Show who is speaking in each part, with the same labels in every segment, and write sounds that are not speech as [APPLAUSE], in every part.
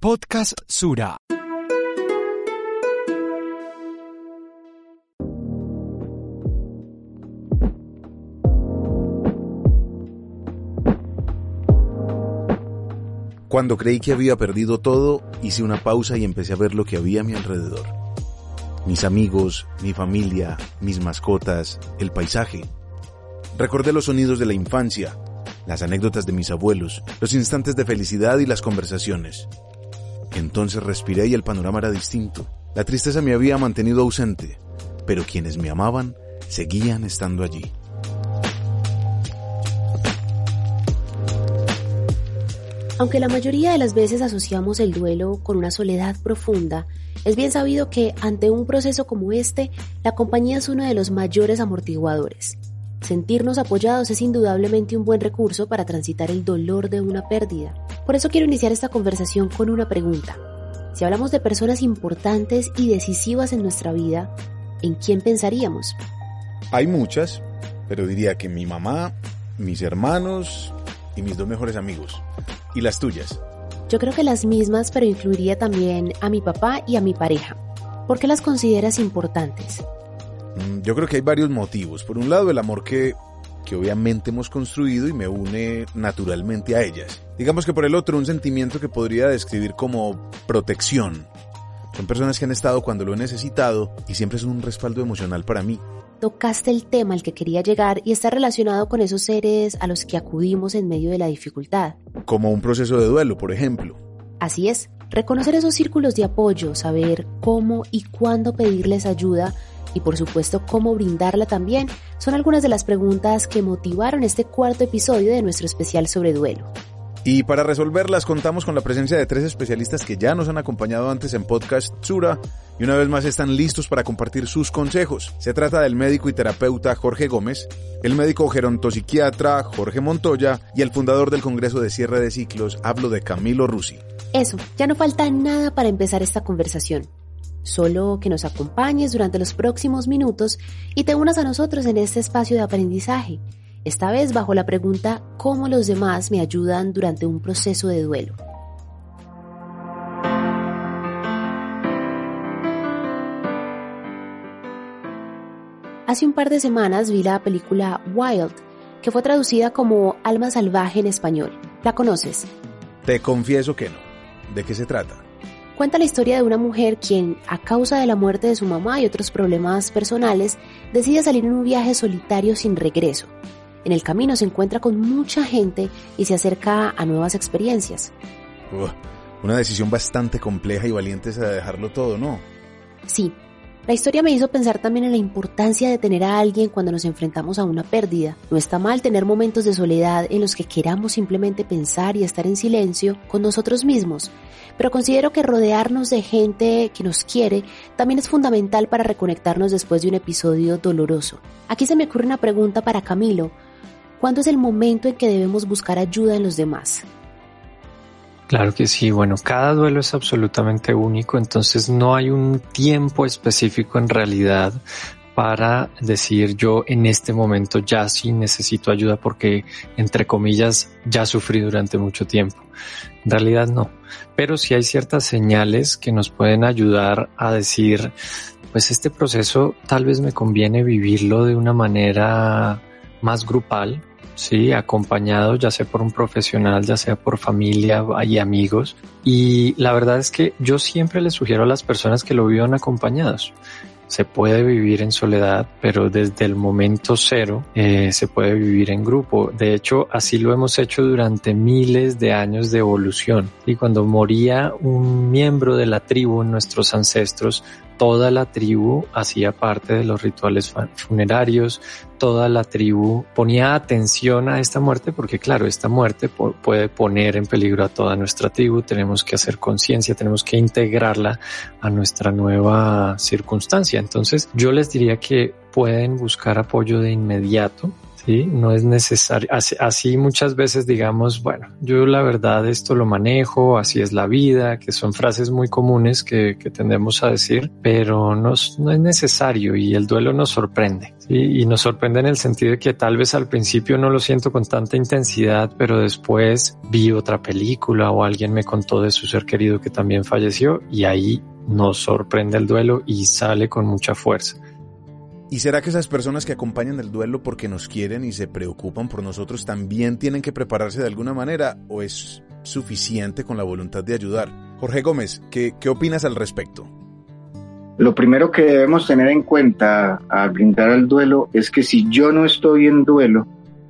Speaker 1: Podcast Sura.
Speaker 2: Cuando creí que había perdido todo, hice una pausa y empecé a ver lo que había a mi alrededor. Mis amigos, mi familia, mis mascotas, el paisaje. Recordé los sonidos de la infancia, las anécdotas de mis abuelos, los instantes de felicidad y las conversaciones. Entonces respiré y el panorama era distinto. La tristeza me había mantenido ausente, pero quienes me amaban seguían estando allí.
Speaker 3: Aunque la mayoría de las veces asociamos el duelo con una soledad profunda, es bien sabido que ante un proceso como este, la compañía es uno de los mayores amortiguadores. Sentirnos apoyados es indudablemente un buen recurso para transitar el dolor de una pérdida. Por eso quiero iniciar esta conversación con una pregunta. Si hablamos de personas importantes y decisivas en nuestra vida, ¿en quién pensaríamos?
Speaker 2: Hay muchas, pero diría que mi mamá, mis hermanos y mis dos mejores amigos. ¿Y las tuyas?
Speaker 3: Yo creo que las mismas, pero incluiría también a mi papá y a mi pareja. ¿Por qué las consideras importantes?
Speaker 2: Mm, yo creo que hay varios motivos. Por un lado, el amor que, que obviamente hemos construido y me une naturalmente a ellas. Digamos que por el otro, un sentimiento que podría describir como protección. Son personas que han estado cuando lo he necesitado y siempre son un respaldo emocional para mí.
Speaker 3: Tocaste el tema al que quería llegar y está relacionado con esos seres a los que acudimos en medio de la dificultad.
Speaker 2: Como un proceso de duelo, por ejemplo.
Speaker 3: Así es, reconocer esos círculos de apoyo, saber cómo y cuándo pedirles ayuda y por supuesto cómo brindarla también son algunas de las preguntas que motivaron este cuarto episodio de nuestro especial sobre duelo.
Speaker 2: Y para resolverlas contamos con la presencia de tres especialistas que ya nos han acompañado antes en Podcast Tsura y una vez más están listos para compartir sus consejos. Se trata del médico y terapeuta Jorge Gómez, el médico gerontopsiquiatra Jorge Montoya y el fundador del Congreso de Cierre de Ciclos, hablo de Camilo Rusi.
Speaker 3: Eso, ya no falta nada para empezar esta conversación. Solo que nos acompañes durante los próximos minutos y te unas a nosotros en este espacio de aprendizaje, esta vez bajo la pregunta ¿cómo los demás me ayudan durante un proceso de duelo? Hace un par de semanas vi la película Wild, que fue traducida como Alma Salvaje en español. ¿La conoces?
Speaker 2: Te confieso que no. ¿De qué se trata?
Speaker 3: Cuenta la historia de una mujer quien, a causa de la muerte de su mamá y otros problemas personales, decide salir en un viaje solitario sin regreso. En el camino se encuentra con mucha gente y se acerca a nuevas experiencias.
Speaker 2: una decisión bastante compleja y valiente de dejarlo todo, ¿no?
Speaker 3: Sí, la historia me hizo pensar también en la importancia de tener a alguien cuando nos enfrentamos a una pérdida. No está mal tener momentos de soledad en los que queramos simplemente pensar y estar en silencio con nosotros mismos, pero considero que rodearnos de gente que nos quiere también es fundamental para reconectarnos después de un episodio doloroso. Aquí se me ocurre una pregunta para Camilo. ¿Cuándo es el momento en que debemos buscar ayuda en los demás?
Speaker 4: Claro que sí, bueno, cada duelo es absolutamente único, entonces no hay un tiempo específico en realidad para decir yo en este momento ya sí necesito ayuda porque entre comillas ya sufrí durante mucho tiempo. En realidad no, pero sí hay ciertas señales que nos pueden ayudar a decir pues este proceso tal vez me conviene vivirlo de una manera más grupal, sí, acompañado ya sea por un profesional, ya sea por familia y amigos. Y la verdad es que yo siempre les sugiero a las personas que lo vivan acompañados. Se puede vivir en soledad, pero desde el momento cero eh, se puede vivir en grupo. De hecho, así lo hemos hecho durante miles de años de evolución. Y cuando moría un miembro de la tribu, nuestros ancestros, toda la tribu hacía parte de los rituales funerarios, toda la tribu ponía atención a esta muerte porque claro, esta muerte puede poner en peligro a toda nuestra tribu, tenemos que hacer conciencia, tenemos que integrarla a nuestra nueva circunstancia. Entonces yo les diría que pueden buscar apoyo de inmediato ¿sí? No es necesario, así, muchas veces digamos, bueno, yo la verdad esto lo manejo, así es la vida, que son frases muy comunes que, que tendemos a decir, pero no, no es necesario y el duelo nos sorprende. Y nos sorprende en el sentido de que tal vez al principio no lo siento con tanta intensidad, pero después vi otra película o alguien me contó de su ser querido que también falleció y ahí nos sorprende el duelo y sale con mucha fuerza.
Speaker 2: ¿Y será que esas personas que acompañan el duelo porque nos quieren y se preocupan por nosotros también tienen que prepararse de alguna manera o es suficiente con la voluntad de ayudar? Jorge Gómez, ¿qué, qué opinas al respecto?
Speaker 1: Lo primero que debemos tener en cuenta al brindar el duelo es que si yo no estoy en duelo,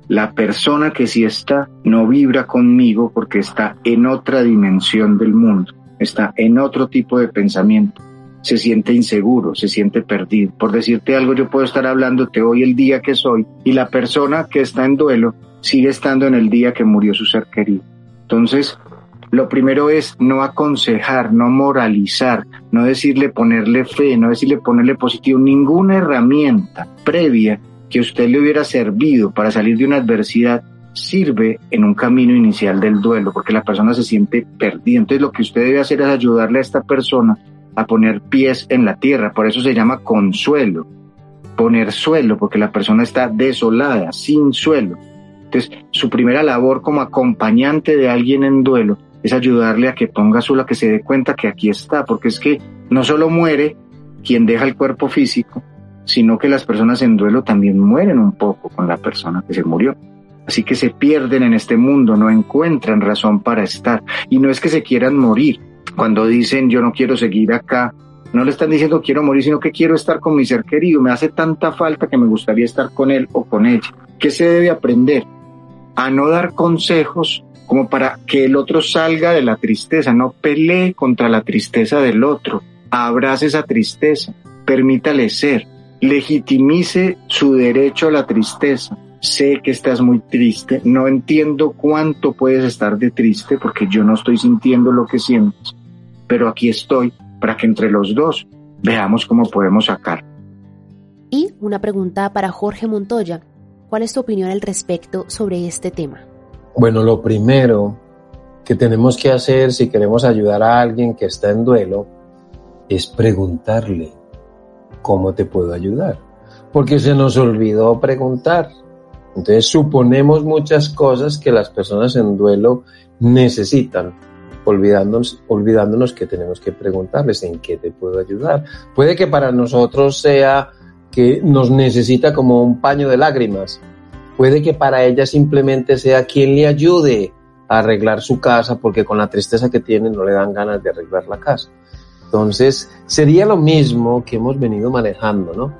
Speaker 1: la persona que sí está no vibra conmigo porque está en otra dimensión del mundo, está en otro tipo de pensamiento se siente inseguro, se siente perdido. Por decirte algo, yo puedo estar hablándote hoy el día que soy y la persona que está en duelo sigue estando en el día que murió su ser querido. Entonces, lo primero es no aconsejar, no moralizar, no decirle ponerle fe, no decirle ponerle positivo, ninguna herramienta previa que usted le hubiera servido para salir de una adversidad sirve en un camino inicial del duelo, porque la persona se siente perdida. Entonces lo que usted debe hacer es ayudarle a esta persona a poner pies en la tierra. Por eso se llama consuelo. Poner suelo, porque la persona está desolada, sin suelo. Entonces, su primera labor como acompañante de alguien en duelo es ayudarle a que ponga suelo, a que se dé cuenta que aquí está, porque es que no solo muere quien deja el cuerpo físico, sino que las personas en duelo también mueren un poco con la persona que se murió. Así que se pierden en este mundo, no encuentran razón para estar. Y no es que se quieran morir, cuando dicen yo no quiero seguir acá, no le están diciendo quiero morir, sino que quiero estar con mi ser querido, me hace tanta falta que me gustaría estar con él o con ella. ¿Qué se debe aprender? A no dar consejos como para que el otro salga de la tristeza, no pelee contra la tristeza del otro, abrace esa tristeza, permítale ser, legitimice su derecho a la tristeza. Sé que estás muy triste, no entiendo cuánto puedes estar de triste porque yo no estoy sintiendo lo que sientes pero aquí estoy para que entre los dos veamos cómo podemos sacar.
Speaker 3: Y una pregunta para Jorge Montoya. ¿Cuál es tu opinión al respecto sobre este tema?
Speaker 5: Bueno, lo primero que tenemos que hacer si queremos ayudar a alguien que está en duelo es preguntarle, ¿cómo te puedo ayudar? Porque se nos olvidó preguntar. Entonces suponemos muchas cosas que las personas en duelo necesitan olvidándonos, olvidándonos que tenemos que preguntarles en qué te puedo ayudar. Puede que para nosotros sea que nos necesita como un paño de lágrimas. Puede que para ella simplemente sea quien le ayude a arreglar su casa porque con la tristeza que tiene no le dan ganas de arreglar la casa. Entonces, sería lo mismo que hemos venido manejando, ¿no?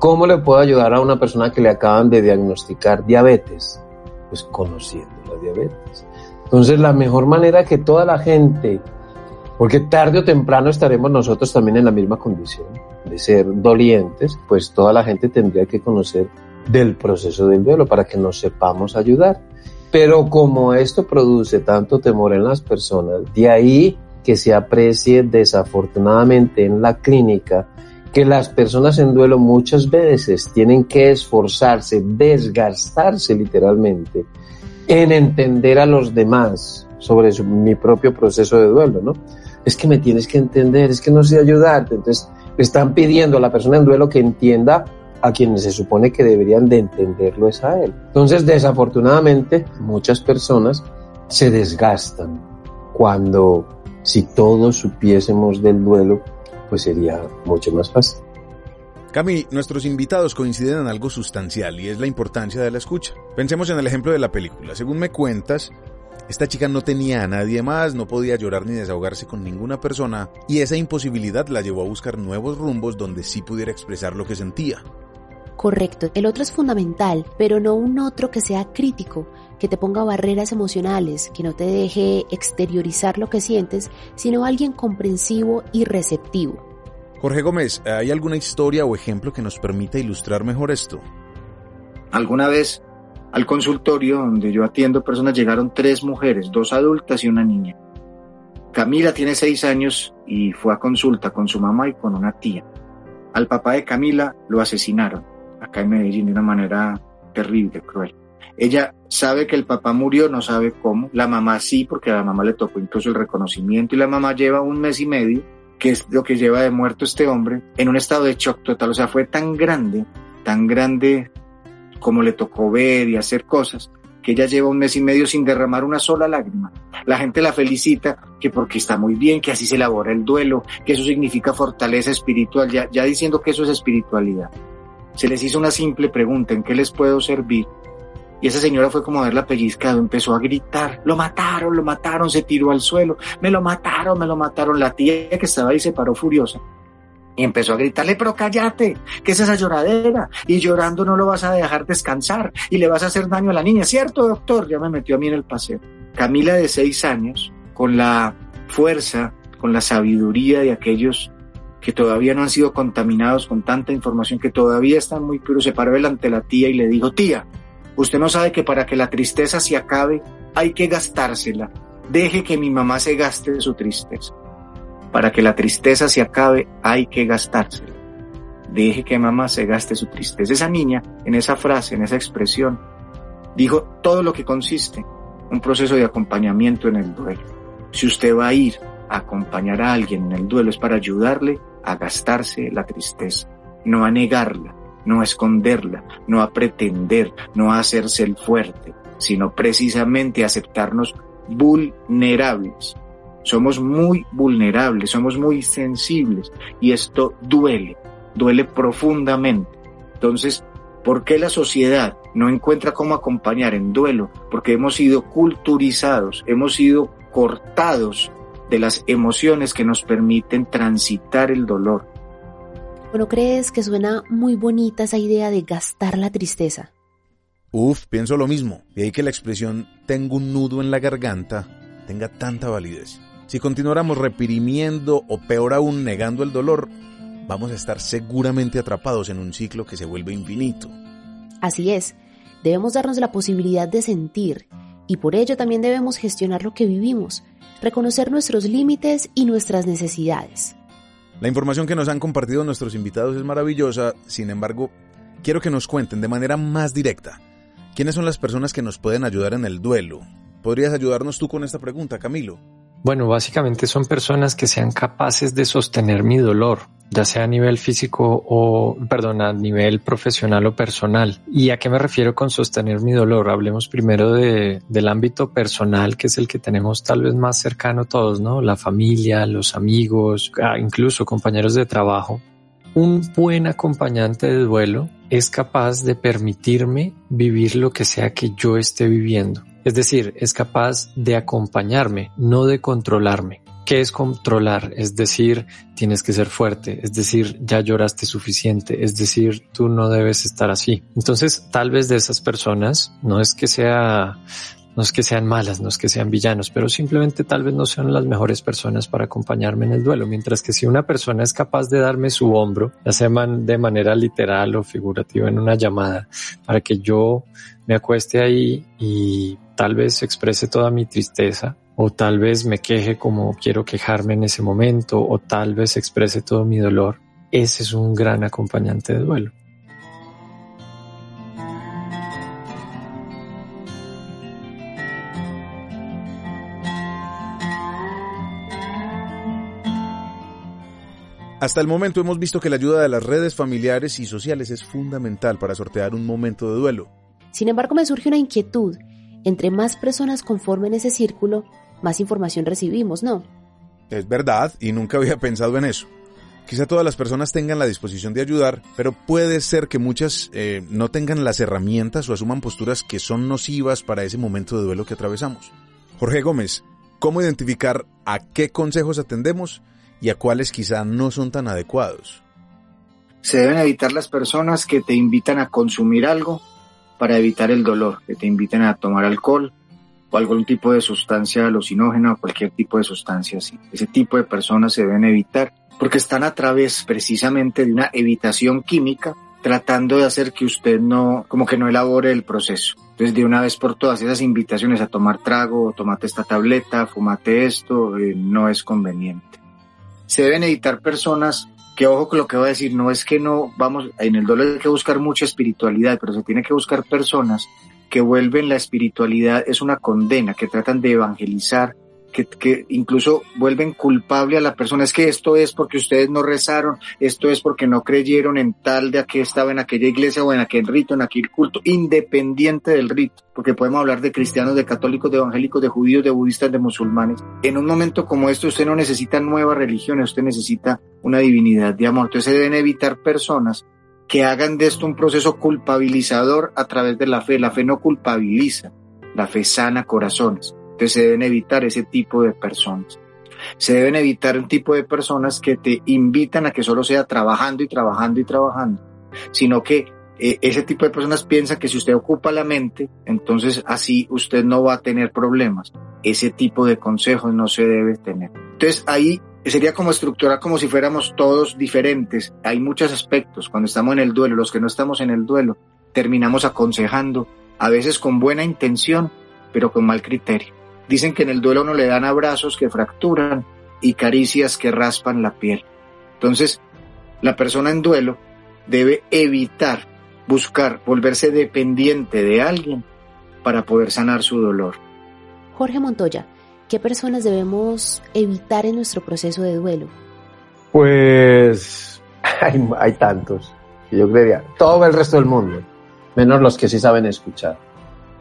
Speaker 5: ¿Cómo le puedo ayudar a una persona que le acaban de diagnosticar diabetes? Pues conociendo la diabetes. Entonces, la mejor manera que toda la gente, porque tarde o temprano estaremos nosotros también en la misma condición de ser dolientes, pues toda la gente tendría que conocer del proceso del duelo para que nos sepamos ayudar. Pero como esto produce tanto temor en las personas, de ahí que se aprecie desafortunadamente en la clínica que las personas en duelo muchas veces tienen que esforzarse, desgastarse literalmente en entender a los demás sobre mi propio proceso de duelo, ¿no? Es que me tienes que entender, es que no sé ayudarte. Entonces, le están pidiendo a la persona en duelo que entienda a quienes se supone que deberían de entenderlo es a él. Entonces, desafortunadamente, muchas personas se desgastan cuando si todos supiésemos del duelo, pues sería mucho más fácil.
Speaker 2: Cami, nuestros invitados coinciden en algo sustancial y es la importancia de la escucha. Pensemos en el ejemplo de la película. Según me cuentas, esta chica no tenía a nadie más, no podía llorar ni desahogarse con ninguna persona y esa imposibilidad la llevó a buscar nuevos rumbos donde sí pudiera expresar lo que sentía.
Speaker 3: Correcto, el otro es fundamental, pero no un otro que sea crítico, que te ponga barreras emocionales, que no te deje exteriorizar lo que sientes, sino alguien comprensivo y receptivo.
Speaker 2: Jorge Gómez, ¿hay alguna historia o ejemplo que nos permita ilustrar mejor esto?
Speaker 1: Alguna vez al consultorio donde yo atiendo personas llegaron tres mujeres, dos adultas y una niña. Camila tiene seis años y fue a consulta con su mamá y con una tía. Al papá de Camila lo asesinaron acá en Medellín de una manera terrible, cruel. Ella sabe que el papá murió, no sabe cómo. La mamá sí, porque a la mamá le tocó incluso el reconocimiento y la mamá lleva un mes y medio, que es lo que lleva de muerto este hombre, en un estado de shock total. O sea, fue tan grande, tan grande como le tocó ver y hacer cosas, que ella lleva un mes y medio sin derramar una sola lágrima. La gente la felicita que porque está muy bien, que así se elabora el duelo, que eso significa fortaleza espiritual, ya, ya diciendo que eso es espiritualidad. Se les hizo una simple pregunta, ¿en qué les puedo servir? Y esa señora fue como a verla pellizcado, empezó a gritar, lo mataron, lo mataron, se tiró al suelo, me lo mataron, me lo mataron. La tía que estaba ahí se paró furiosa y empezó a gritarle, pero cállate, ¿qué es esa lloradera? Y llorando no lo vas a dejar descansar y le vas a hacer daño a la niña, ¿cierto, doctor? Ya me metió a mí en el paseo. Camila de seis años, con la fuerza, con la sabiduría de aquellos que todavía no han sido contaminados con tanta información, que todavía están muy puros, se paró delante de la tía y le dijo, tía, Usted no sabe que para que la tristeza se acabe hay que gastársela. Deje que mi mamá se gaste su tristeza. Para que la tristeza se acabe hay que gastársela. Deje que mamá se gaste su tristeza. Esa niña, en esa frase, en esa expresión, dijo todo lo que consiste un proceso de acompañamiento en el duelo. Si usted va a ir a acompañar a alguien en el duelo es para ayudarle a gastarse la tristeza, no a negarla, no a esconderla, no a pretender, no a hacerse el fuerte, sino precisamente aceptarnos vulnerables. Somos muy vulnerables, somos muy sensibles y esto duele, duele profundamente. Entonces, ¿por qué la sociedad no encuentra cómo acompañar en duelo? Porque hemos sido culturizados, hemos sido cortados de las emociones que nos permiten transitar el dolor,
Speaker 3: ¿O crees que suena muy bonita esa idea de gastar la tristeza?
Speaker 2: Uf, pienso lo mismo. Y ahí que la expresión tengo un nudo en la garganta tenga tanta validez. Si continuáramos reprimiendo o peor aún negando el dolor, vamos a estar seguramente atrapados en un ciclo que se vuelve infinito.
Speaker 3: Así es, debemos darnos la posibilidad de sentir y por ello también debemos gestionar lo que vivimos, reconocer nuestros límites y nuestras necesidades.
Speaker 2: La información que nos han compartido nuestros invitados es maravillosa, sin embargo, quiero que nos cuenten de manera más directa quiénes son las personas que nos pueden ayudar en el duelo. ¿Podrías ayudarnos tú con esta pregunta, Camilo?
Speaker 4: Bueno, básicamente son personas que sean capaces de sostener mi dolor, ya sea a nivel físico o, perdón, a nivel profesional o personal. ¿Y a qué me refiero con sostener mi dolor? Hablemos primero de, del ámbito personal, que es el que tenemos tal vez más cercano todos, ¿no? La familia, los amigos, ah, incluso compañeros de trabajo. Un buen acompañante de duelo es capaz de permitirme vivir lo que sea que yo esté viviendo es decir, es capaz de acompañarme, no de controlarme. ¿Qué es controlar? Es decir, tienes que ser fuerte, es decir, ya lloraste suficiente, es decir, tú no debes estar así. Entonces, tal vez de esas personas, no es que sea, no es que sean malas, no es que sean villanos, pero simplemente tal vez no sean las mejores personas para acompañarme en el duelo. Mientras que si una persona es capaz de darme su hombro, ya sea de manera literal o figurativa en una llamada, para que yo me acueste ahí y tal vez exprese toda mi tristeza o tal vez me queje como quiero quejarme en ese momento o tal vez exprese todo mi dolor. Ese es un gran acompañante de duelo.
Speaker 2: Hasta el momento hemos visto que la ayuda de las redes familiares y sociales es fundamental para sortear un momento de duelo.
Speaker 3: Sin embargo, me surge una inquietud entre más personas conformen ese círculo, más información recibimos, ¿no?
Speaker 2: Es verdad, y nunca había pensado en eso. Quizá todas las personas tengan la disposición de ayudar, pero puede ser que muchas eh, no tengan las herramientas o asuman posturas que son nocivas para ese momento de duelo que atravesamos. Jorge Gómez, ¿cómo identificar a qué consejos atendemos y a cuáles quizá no son tan adecuados?
Speaker 1: Se deben evitar las personas que te invitan a consumir algo para evitar el dolor, que te inviten a tomar alcohol o algún tipo de sustancia alucinógena o cualquier tipo de sustancia así. Ese tipo de personas se deben evitar porque están a través precisamente de una evitación química tratando de hacer que usted no, como que no elabore el proceso. Entonces, de una vez por todas, esas invitaciones a tomar trago, tomate esta tableta, fumate esto, eh, no es conveniente. Se deben evitar personas que ojo con lo que voy a decir, no es que no, vamos, en el duelo hay que buscar mucha espiritualidad, pero se tiene que buscar personas que vuelven la espiritualidad, es una condena, que tratan de evangelizar, que, incluso vuelven culpable a la persona. Es que esto es porque ustedes no rezaron, esto es porque no creyeron en tal de a que estaba en aquella iglesia o en aquel rito, en aquel culto, independiente del rito, porque podemos hablar de cristianos, de católicos, de evangélicos, de judíos, de budistas, de musulmanes. En un momento como este usted no necesita nuevas religiones, usted necesita una divinidad de amor. Entonces se deben evitar personas que hagan de esto un proceso culpabilizador a través de la fe. La fe no culpabiliza, la fe sana corazones se deben evitar ese tipo de personas. Se deben evitar un tipo de personas que te invitan a que solo sea trabajando y trabajando y trabajando, sino que eh, ese tipo de personas piensan que si usted ocupa la mente, entonces así usted no va a tener problemas. Ese tipo de consejos no se debe tener. Entonces ahí sería como estructurar como si fuéramos todos diferentes. Hay muchos aspectos. Cuando estamos en el duelo, los que no estamos en el duelo, terminamos aconsejando, a veces con buena intención, pero con mal criterio. Dicen que en el duelo no le dan abrazos que fracturan y caricias que raspan la piel. Entonces, la persona en duelo debe evitar buscar volverse dependiente de alguien para poder sanar su dolor.
Speaker 3: Jorge Montoya, ¿qué personas debemos evitar en nuestro proceso de duelo?
Speaker 5: Pues [LAUGHS] hay, hay tantos. Yo creería, todo el resto del mundo, menos los que sí saben escuchar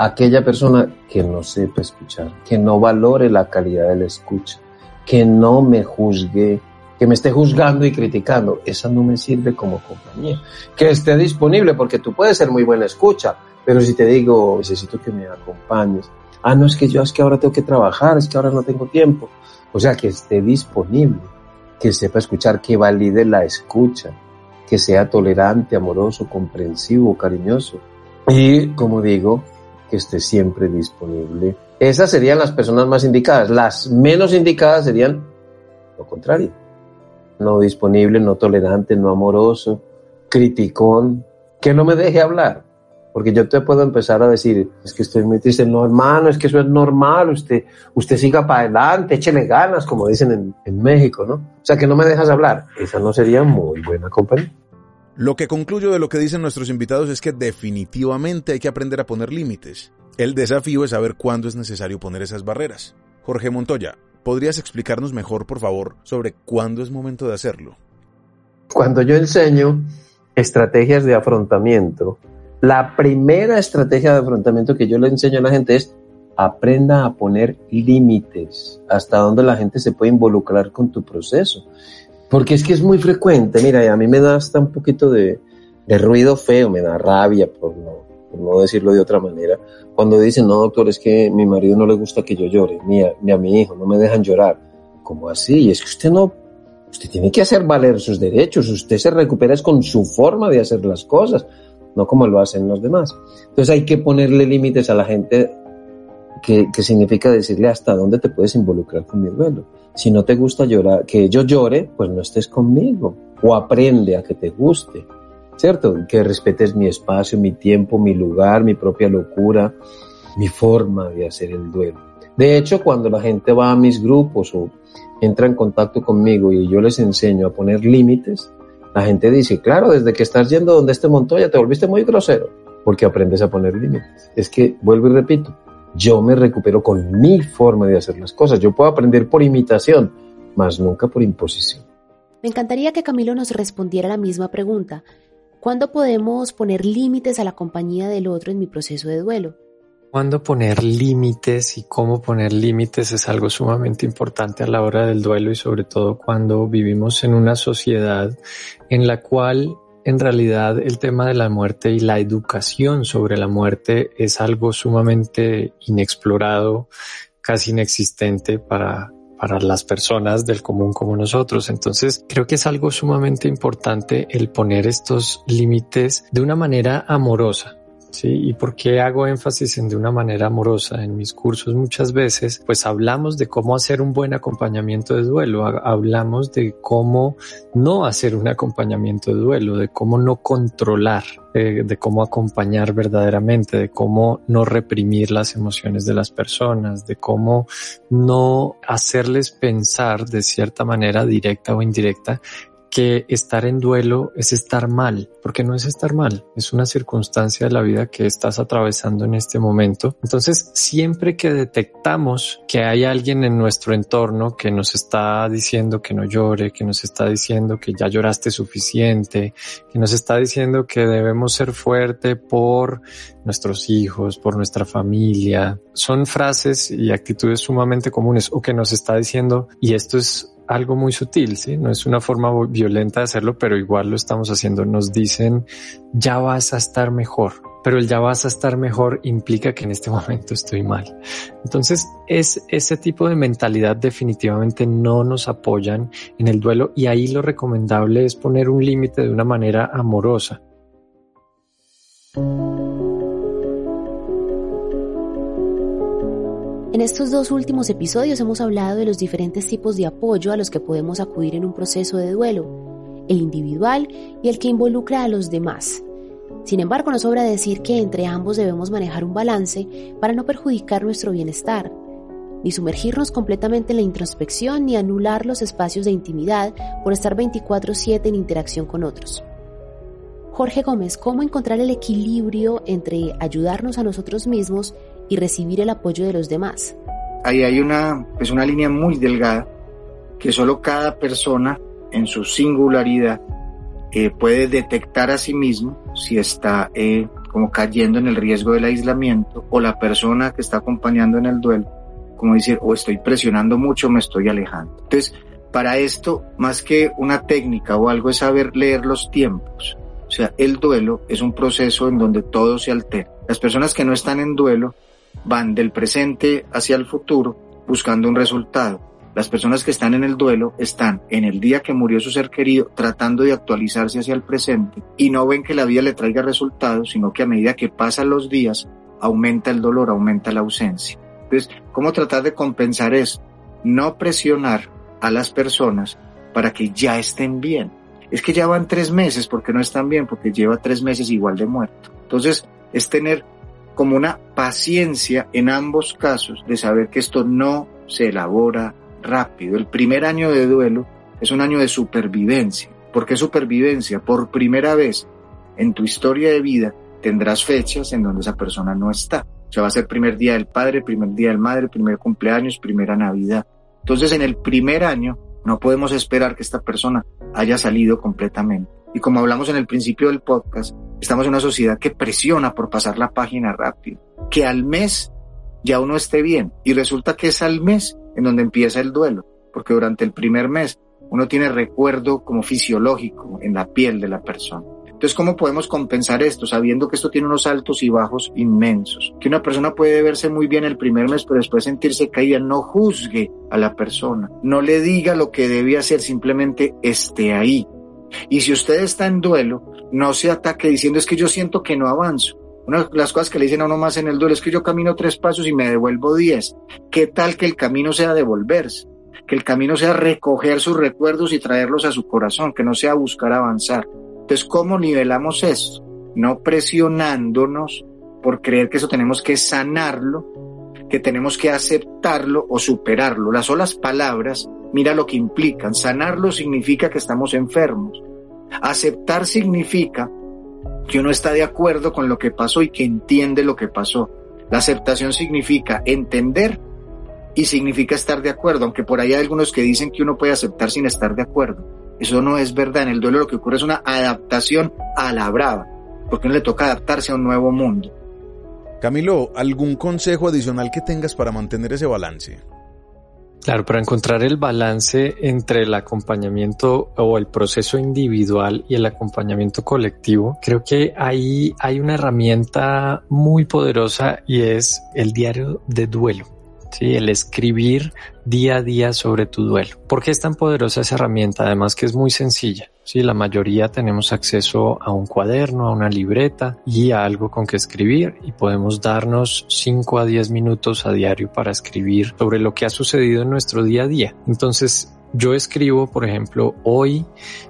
Speaker 5: aquella persona que no sepa escuchar, que no valore la calidad de la escucha, que no me juzgue, que me esté juzgando y criticando, esa no me sirve como compañía. Que esté disponible, porque tú puedes ser muy buena escucha, pero si te digo, necesito que me acompañes, ah, no es que yo es que ahora tengo que trabajar, es que ahora no tengo tiempo. O sea, que esté disponible, que sepa escuchar, que valide la escucha, que sea tolerante, amoroso, comprensivo, cariñoso. Y como digo, que esté siempre disponible. Esas serían las personas más indicadas. Las menos indicadas serían lo contrario. No disponible, no tolerante, no amoroso, criticón, que no me deje hablar. Porque yo te puedo empezar a decir, es que estoy muy triste. No, hermano, es que eso es normal. Usted, usted siga para adelante, échele ganas, como dicen en, en México, ¿no? O sea, que no me dejas hablar. Esa no sería muy buena compañía.
Speaker 2: Lo que concluyo de lo que dicen nuestros invitados es que definitivamente hay que aprender a poner límites. El desafío es saber cuándo es necesario poner esas barreras. Jorge Montoya, ¿podrías explicarnos mejor, por favor, sobre cuándo es momento de hacerlo?
Speaker 5: Cuando yo enseño estrategias de afrontamiento, la primera estrategia de afrontamiento que yo le enseño a la gente es aprenda a poner límites, hasta donde la gente se puede involucrar con tu proceso. Porque es que es muy frecuente, mira, a mí me da hasta un poquito de, ruido feo, me da rabia, por no, decirlo de otra manera, cuando dicen, no, doctor, es que mi marido no le gusta que yo llore, ni a, mi hijo, no me dejan llorar. ¿Cómo así? Es que usted no, usted tiene que hacer valer sus derechos, usted se recupera es con su forma de hacer las cosas, no como lo hacen los demás. Entonces hay que ponerle límites a la gente que, significa decirle hasta dónde te puedes involucrar con mi duelo si no te gusta llorar, que yo llore, pues no estés conmigo. O aprende a que te guste, ¿cierto? Que respetes mi espacio, mi tiempo, mi lugar, mi propia locura, mi forma de hacer el duelo. De hecho, cuando la gente va a mis grupos o entra en contacto conmigo y yo les enseño a poner límites, la gente dice, claro, desde que estás yendo donde este Montoya te volviste muy grosero, porque aprendes a poner límites. Es que, vuelvo y repito, yo me recupero con mi forma de hacer las cosas. Yo puedo aprender por imitación, mas nunca por imposición.
Speaker 3: Me encantaría que Camilo nos respondiera la misma pregunta. ¿Cuándo podemos poner límites a la compañía del otro en mi proceso de duelo?
Speaker 4: Cuándo poner límites y cómo poner límites es algo sumamente importante a la hora del duelo y sobre todo cuando vivimos en una sociedad en la cual en realidad el tema de la muerte y la educación sobre la muerte es algo sumamente inexplorado, casi inexistente para, para las personas del común como nosotros. Entonces, creo que es algo sumamente importante el poner estos límites de una manera amorosa. ¿Sí? ¿Y por qué hago énfasis en de una manera amorosa? En mis cursos muchas veces, pues hablamos de cómo hacer un buen acompañamiento de duelo, hablamos de cómo no hacer un acompañamiento de duelo, de cómo no controlar, eh, de cómo acompañar verdaderamente, de cómo no reprimir las emociones de las personas, de cómo no hacerles pensar de cierta manera directa o indirecta que estar en duelo es estar mal, porque no es estar mal, es una circunstancia de la vida que estás atravesando en este momento. Entonces, siempre que detectamos que hay alguien en nuestro entorno que nos está diciendo que no llore, que nos está diciendo que ya lloraste suficiente, que nos está diciendo que debemos ser fuerte por nuestros hijos, por nuestra familia, son frases y actitudes sumamente comunes o que nos está diciendo, y esto es algo muy sutil, ¿sí? No es una forma violenta de hacerlo, pero igual lo estamos haciendo. Nos dicen, ya vas a estar mejor, pero el ya vas a estar mejor implica que en este [LAUGHS] momento estoy mal. Entonces, es ese tipo de mentalidad definitivamente no nos apoyan en el duelo y ahí lo recomendable es poner un límite de una manera amorosa.
Speaker 3: Estos dos últimos episodios hemos hablado de los diferentes tipos de apoyo a los que podemos acudir en un proceso de duelo, el individual y el que involucra a los demás. Sin embargo, no sobra decir que entre ambos debemos manejar un balance para no perjudicar nuestro bienestar, ni sumergirnos completamente en la introspección ni anular los espacios de intimidad por estar 24/7 en interacción con otros. Jorge Gómez, ¿cómo encontrar el equilibrio entre ayudarnos a nosotros mismos y recibir el apoyo de los demás.
Speaker 1: Ahí hay una, es una línea muy delgada que solo cada persona en su singularidad eh, puede detectar a sí mismo si está eh, como cayendo en el riesgo del aislamiento o la persona que está acompañando en el duelo, como decir, o estoy presionando mucho, me estoy alejando. Entonces, para esto, más que una técnica o algo, es saber leer los tiempos. O sea, el duelo es un proceso en donde todo se altera. Las personas que no están en duelo van del presente hacia el futuro buscando un resultado. Las personas que están en el duelo están en el día que murió su ser querido tratando de actualizarse hacia el presente y no ven que la vida le traiga resultados, sino que a medida que pasan los días aumenta el dolor, aumenta la ausencia. Entonces, ¿cómo tratar de compensar eso? No presionar a las personas para que ya estén bien. Es que ya van tres meses porque no están bien, porque lleva tres meses igual de muerto. Entonces, es tener como una paciencia en ambos casos de saber que esto no se elabora rápido. El primer año de duelo es un año de supervivencia. ¿Por qué supervivencia? Por primera vez en tu historia de vida tendrás fechas en donde esa persona no está. O sea, va a ser primer día del padre, primer día del madre, primer cumpleaños, primera Navidad. Entonces, en el primer año no podemos esperar que esta persona haya salido completamente. Y como hablamos en el principio del podcast, estamos en una sociedad que presiona por pasar la página rápido, que al mes ya uno esté bien. Y resulta que es al mes en donde empieza el duelo, porque durante el primer mes uno tiene recuerdo como fisiológico en la piel de la persona. Entonces, ¿cómo podemos compensar esto sabiendo que esto tiene unos altos y bajos inmensos? Que una persona puede verse muy bien el primer mes, pero después sentirse caída. No juzgue a la persona, no le diga lo que debe hacer, simplemente esté ahí. Y si usted está en duelo, no se ataque diciendo es que yo siento que no avanzo. Una de las cosas que le dicen a uno más en el duelo es que yo camino tres pasos y me devuelvo diez. ¿Qué tal que el camino sea devolverse? Que el camino sea recoger sus recuerdos y traerlos a su corazón, que no sea buscar avanzar. Entonces, ¿cómo nivelamos esto? No presionándonos por creer que eso tenemos que sanarlo, que tenemos que aceptarlo o superarlo. Las solas palabras mira lo que implican. Sanarlo significa que estamos enfermos. Aceptar significa que uno está de acuerdo con lo que pasó y que entiende lo que pasó. La aceptación significa entender y significa estar de acuerdo, aunque por ahí hay algunos que dicen que uno puede aceptar sin estar de acuerdo. Eso no es verdad. En el duelo lo que ocurre es una adaptación a la brava, porque uno le toca adaptarse a un nuevo mundo.
Speaker 2: Camilo, ¿algún consejo adicional que tengas para mantener ese balance?
Speaker 4: Claro, para encontrar el balance entre el acompañamiento o el proceso individual y el acompañamiento colectivo, creo que ahí hay una herramienta muy poderosa y es el diario de duelo. ¿Sí? el escribir día a día sobre tu duelo. ¿Por qué es tan poderosa esa herramienta? Además que es muy sencilla. Sí, la mayoría tenemos acceso a un cuaderno, a una libreta y a algo con que escribir y podemos darnos 5 a 10 minutos a diario para escribir sobre lo que ha sucedido en nuestro día a día. Entonces, yo escribo, por ejemplo, hoy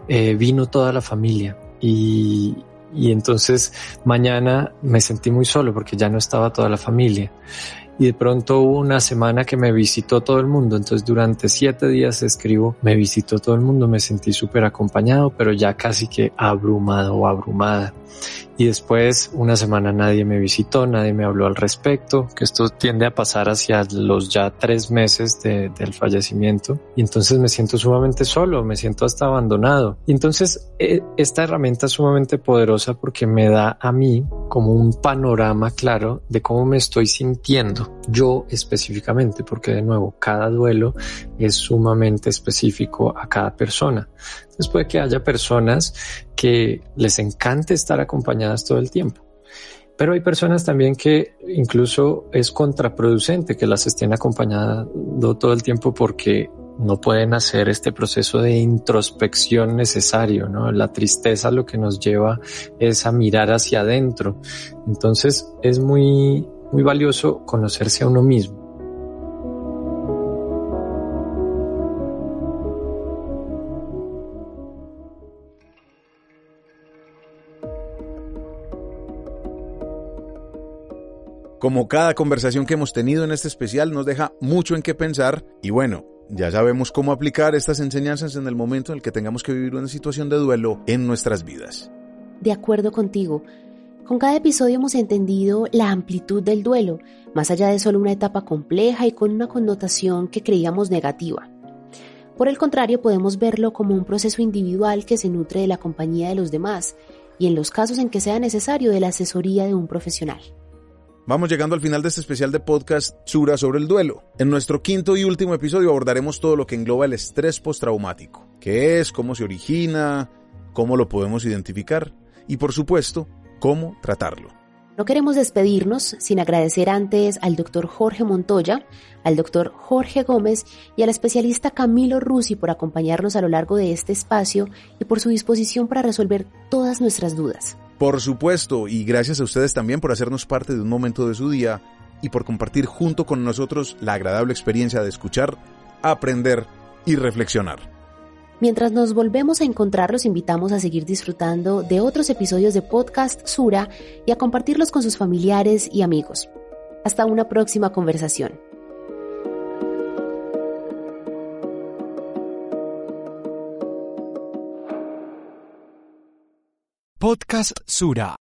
Speaker 4: eh, vino toda la familia y, y entonces mañana me sentí muy solo porque ya no estaba toda la familia y de pronto hubo una semana que me visitó todo el mundo, entonces durante siete días escribo, me visitó todo el mundo, me sentí súper acompañado, pero ya casi que abrumado o abrumada y después una semana nadie me visitó, nadie me habló al respecto, que esto tiende a pasar hacia los ya tres meses del fallecimiento y entonces me siento sumamente solo, me siento hasta abandonado. Y entonces eh, esta herramienta es sumamente poderosa porque me da a mí como un panorama claro de cómo me estoy sintiendo yo específicamente, porque de nuevo cada duelo es sumamente específico a cada persona. Entonces puede que haya personas que les encante estar acompañadas todo el tiempo. Pero hay personas también que incluso es contraproducente que las estén acompañando todo el tiempo porque no pueden hacer este proceso de introspección necesario, ¿no? La tristeza lo que nos lleva es a mirar hacia adentro. Entonces es muy, muy valioso conocerse a uno mismo.
Speaker 2: Como cada conversación que hemos tenido en este especial nos deja mucho en qué pensar y bueno, ya sabemos cómo aplicar estas enseñanzas en el momento en el que tengamos que vivir una situación de duelo en nuestras vidas.
Speaker 3: De acuerdo contigo. Con cada episodio hemos entendido la amplitud del duelo, más allá de solo una etapa compleja y con una connotación que creíamos negativa. Por el contrario, podemos verlo como un proceso individual que se nutre de la compañía de los demás y en los casos en que sea necesario de la asesoría de un profesional.
Speaker 2: Vamos llegando al final de este especial de podcast Sura sobre el duelo. En nuestro quinto y último episodio abordaremos todo lo que engloba el estrés postraumático. ¿Qué es? ¿Cómo se origina? ¿Cómo lo podemos identificar? Y por supuesto, ¿cómo tratarlo?
Speaker 3: No queremos despedirnos sin agradecer antes al doctor Jorge Montoya, al doctor Jorge Gómez y al especialista Camilo Rusi por acompañarnos a lo largo de este espacio y por su disposición para resolver todas nuestras dudas.
Speaker 2: Por supuesto, y gracias a ustedes también por hacernos parte de un momento de su día y por compartir junto con nosotros la agradable experiencia de escuchar, aprender y reflexionar.
Speaker 3: Mientras nos volvemos a encontrar, los invitamos a seguir disfrutando de otros episodios de Podcast Sura y a compartirlos con sus familiares y amigos. Hasta una próxima conversación.
Speaker 6: Podcast Sura.